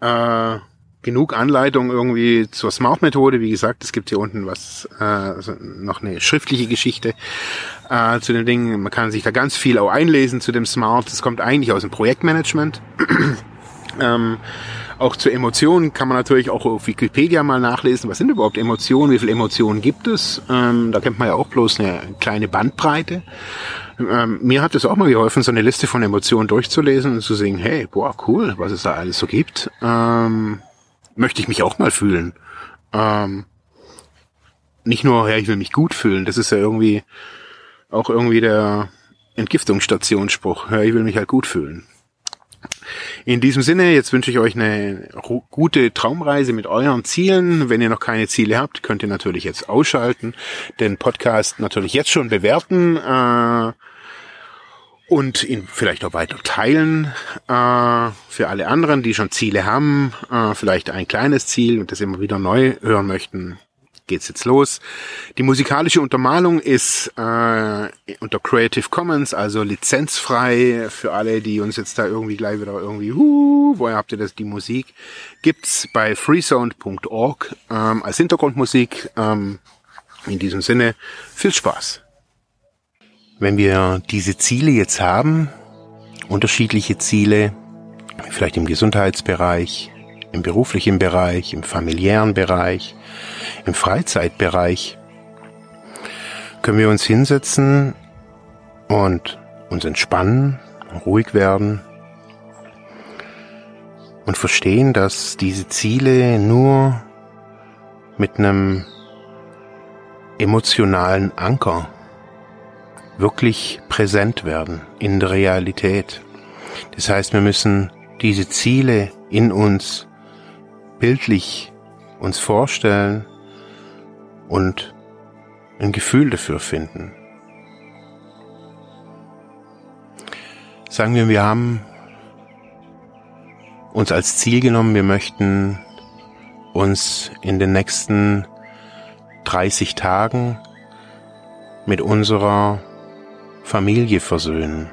äh, genug Anleitung irgendwie zur Smart-Methode. Wie gesagt, es gibt hier unten was, äh, also noch eine schriftliche Geschichte äh, zu den Dingen. Man kann sich da ganz viel auch einlesen zu dem Smart. Das kommt eigentlich aus dem Projektmanagement. ähm, auch zu Emotionen kann man natürlich auch auf Wikipedia mal nachlesen. Was sind überhaupt Emotionen? Wie viele Emotionen gibt es? Ähm, da kennt man ja auch bloß eine kleine Bandbreite. Ähm, mir hat es auch mal geholfen, so eine Liste von Emotionen durchzulesen und zu sehen, hey, boah, cool, was es da alles so gibt. Ähm, möchte ich mich auch mal fühlen. Ähm, nicht nur, ja, ich will mich gut fühlen, das ist ja irgendwie auch irgendwie der Entgiftungsstationsspruch. Ja, ich will mich halt gut fühlen. In diesem Sinne, jetzt wünsche ich euch eine gute Traumreise mit euren Zielen. Wenn ihr noch keine Ziele habt, könnt ihr natürlich jetzt ausschalten, den Podcast natürlich jetzt schon bewerten. Äh, und ihn vielleicht auch weiter teilen äh, für alle anderen, die schon Ziele haben, äh, vielleicht ein kleines Ziel und das immer wieder neu hören möchten. Geht's jetzt los. Die musikalische Untermalung ist äh, unter Creative Commons, also lizenzfrei für alle, die uns jetzt da irgendwie gleich wieder irgendwie, huh, woher habt ihr das, die Musik? Gibt's bei freesound.org ähm, als Hintergrundmusik. Ähm, in diesem Sinne, viel Spaß. Wenn wir diese Ziele jetzt haben, unterschiedliche Ziele, vielleicht im Gesundheitsbereich, im beruflichen Bereich, im familiären Bereich, im Freizeitbereich, können wir uns hinsetzen und uns entspannen, ruhig werden und verstehen, dass diese Ziele nur mit einem emotionalen Anker wirklich präsent werden in der Realität. Das heißt, wir müssen diese Ziele in uns bildlich uns vorstellen und ein Gefühl dafür finden. Sagen wir, wir haben uns als Ziel genommen, wir möchten uns in den nächsten 30 Tagen mit unserer Familie versöhnen.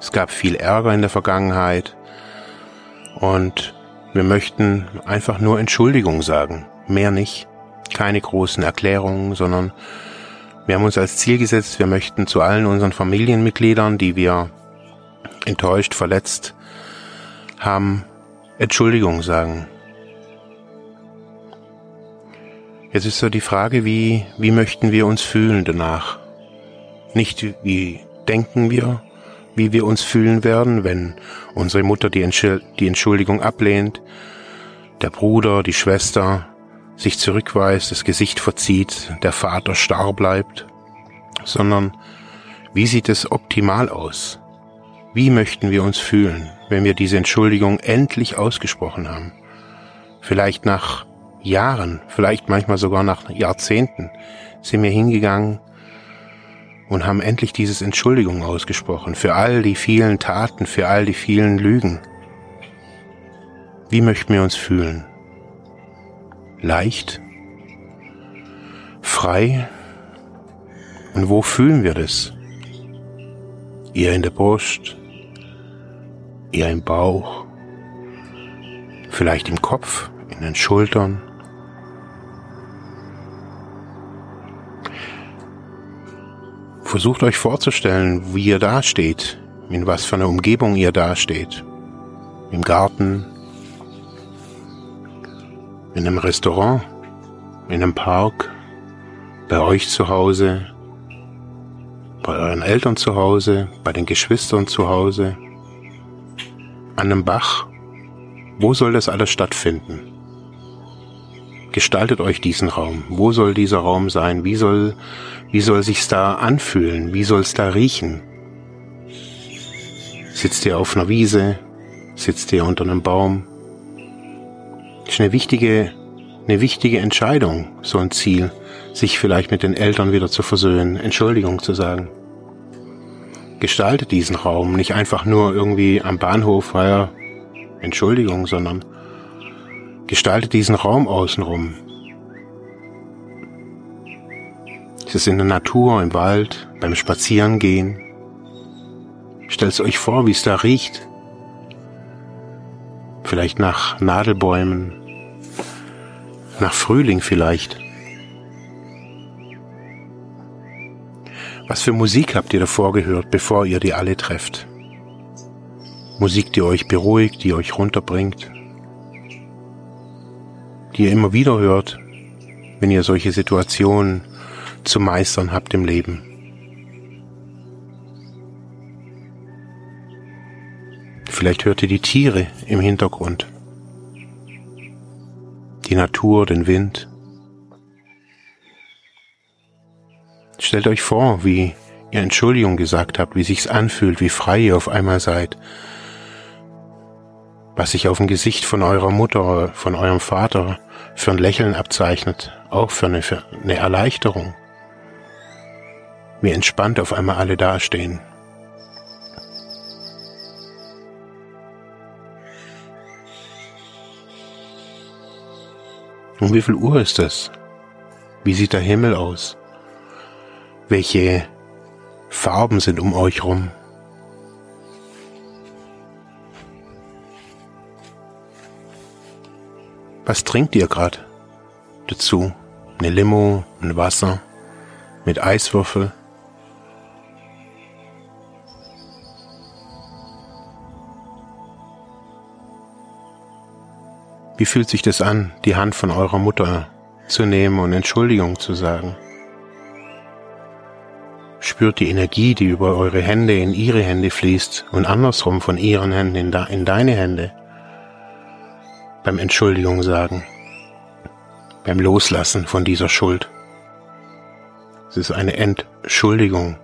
Es gab viel Ärger in der Vergangenheit und wir möchten einfach nur Entschuldigung sagen, mehr nicht. Keine großen Erklärungen, sondern wir haben uns als Ziel gesetzt, wir möchten zu allen unseren Familienmitgliedern, die wir enttäuscht, verletzt haben, Entschuldigung sagen. Jetzt ist so die Frage, wie, wie möchten wir uns fühlen danach? Nicht wie denken wir, wie wir uns fühlen werden, wenn unsere Mutter die, Entschuldigung ablehnt, der Bruder, die Schwester sich zurückweist, das Gesicht verzieht, der Vater starr bleibt, sondern wie sieht es optimal aus? Wie möchten wir uns fühlen, wenn wir diese Entschuldigung endlich ausgesprochen haben? Vielleicht nach Jahren, vielleicht manchmal sogar nach Jahrzehnten sind wir hingegangen und haben endlich dieses Entschuldigung ausgesprochen für all die vielen Taten, für all die vielen Lügen. Wie möchten wir uns fühlen? Leicht? Frei? Und wo fühlen wir das? Eher in der Brust? Eher im Bauch? Vielleicht im Kopf? In den Schultern? Versucht euch vorzustellen, wie ihr dasteht, in was für einer Umgebung ihr dasteht. Im Garten, in einem Restaurant, in einem Park, bei euch zu Hause, bei euren Eltern zu Hause, bei den Geschwistern zu Hause, an einem Bach. Wo soll das alles stattfinden? Gestaltet euch diesen Raum. Wo soll dieser Raum sein? Wie soll, wie soll sich's da anfühlen? Wie soll's da riechen? Sitzt ihr auf einer Wiese? Sitzt ihr unter einem Baum? Das ist eine wichtige, eine wichtige Entscheidung, so ein Ziel, sich vielleicht mit den Eltern wieder zu versöhnen, Entschuldigung zu sagen. Gestaltet diesen Raum nicht einfach nur irgendwie am Bahnhof, ja, Entschuldigung, sondern Gestaltet diesen Raum außenrum. Es ist in der Natur, im Wald, beim Spazierengehen. Stellt euch vor, wie es da riecht. Vielleicht nach Nadelbäumen, nach Frühling vielleicht. Was für Musik habt ihr davor gehört, bevor ihr die alle trefft? Musik, die euch beruhigt, die euch runterbringt die ihr immer wieder hört, wenn ihr solche Situationen zu meistern habt im Leben. Vielleicht hört ihr die Tiere im Hintergrund, die Natur, den Wind. Stellt euch vor, wie ihr Entschuldigung gesagt habt, wie sich's anfühlt, wie frei ihr auf einmal seid, was sich auf dem Gesicht von eurer Mutter, von eurem Vater für ein Lächeln abzeichnet, auch für eine, für eine Erleichterung. Wie entspannt auf einmal alle dastehen. Um wie viel Uhr ist es? Wie sieht der Himmel aus? Welche Farben sind um euch rum? Was trinkt ihr gerade dazu? Eine Limo, ein Wasser mit Eiswürfel? Wie fühlt sich das an, die Hand von eurer Mutter zu nehmen und Entschuldigung zu sagen? Spürt die Energie, die über eure Hände in ihre Hände fließt und andersrum von ihren Händen in, in deine Hände beim Entschuldigung sagen, beim Loslassen von dieser Schuld. Es ist eine Entschuldigung.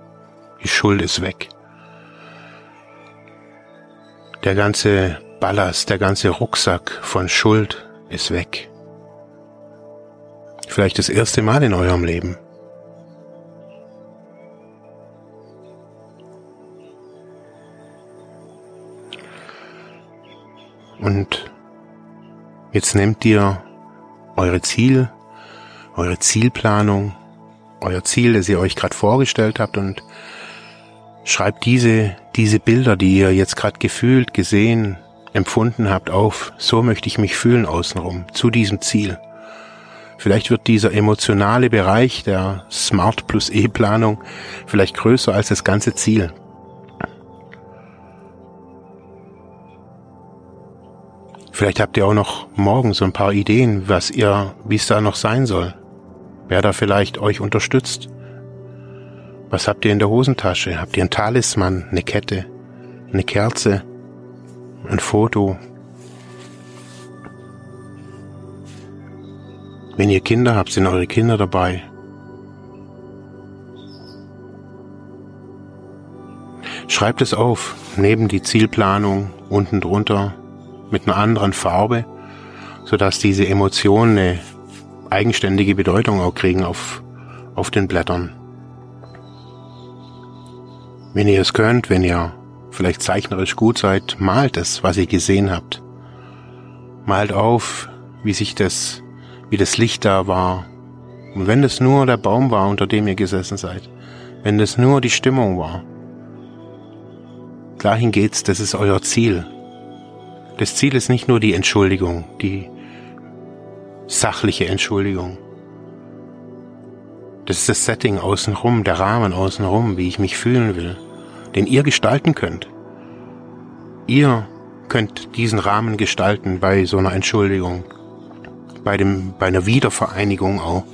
Die Schuld ist weg. Der ganze Ballast, der ganze Rucksack von Schuld ist weg. Vielleicht das erste Mal in eurem Leben. Und jetzt nehmt ihr eure Ziel, eure Zielplanung, euer Ziel, das ihr euch gerade vorgestellt habt und schreibt diese, diese Bilder, die ihr jetzt gerade gefühlt, gesehen, empfunden habt, auf. So möchte ich mich fühlen außenrum, zu diesem Ziel. Vielleicht wird dieser emotionale Bereich der Smart plus E-Planung vielleicht größer als das ganze Ziel. Vielleicht habt ihr auch noch morgen so ein paar Ideen, was ihr, wie es da noch sein soll. Wer da vielleicht euch unterstützt. Was habt ihr in der Hosentasche? Habt ihr einen Talisman, eine Kette, eine Kerze, ein Foto? Wenn ihr Kinder habt, sind eure Kinder dabei. Schreibt es auf, neben die Zielplanung, unten drunter, mit einer anderen Farbe, sodass diese Emotionen eine eigenständige Bedeutung auch kriegen auf, auf den Blättern. Wenn ihr es könnt, wenn ihr vielleicht zeichnerisch gut seid, malt es, was ihr gesehen habt. Malt auf, wie sich das, wie das Licht da war. Und wenn es nur der Baum war, unter dem ihr gesessen seid, wenn es nur die Stimmung war, dahin geht's, das ist euer Ziel. Das Ziel ist nicht nur die Entschuldigung, die sachliche Entschuldigung. Das ist das Setting außenrum, der Rahmen außenrum, wie ich mich fühlen will, den ihr gestalten könnt. Ihr könnt diesen Rahmen gestalten bei so einer Entschuldigung, bei dem, bei einer Wiedervereinigung auch,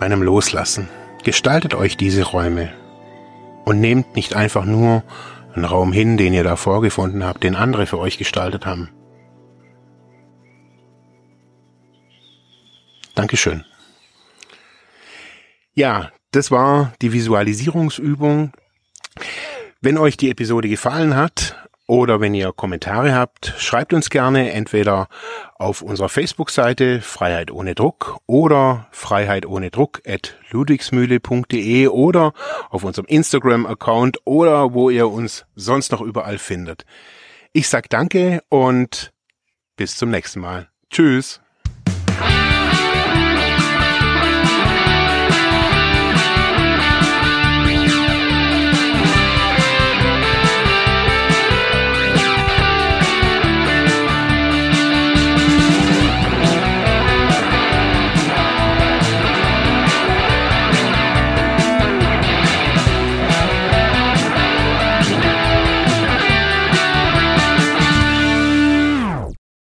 bei einem Loslassen. Gestaltet euch diese Räume und nehmt nicht einfach nur einen Raum hin, den ihr da vorgefunden habt, den andere für euch gestaltet haben. Dankeschön. Ja, das war die Visualisierungsübung. Wenn euch die Episode gefallen hat oder wenn ihr Kommentare habt, schreibt uns gerne entweder auf unserer Facebook-Seite Freiheit ohne Druck oder Freiheit ohne Druck at ludwigsmühle.de oder auf unserem Instagram-Account oder wo ihr uns sonst noch überall findet. Ich sag danke und bis zum nächsten Mal. Tschüss.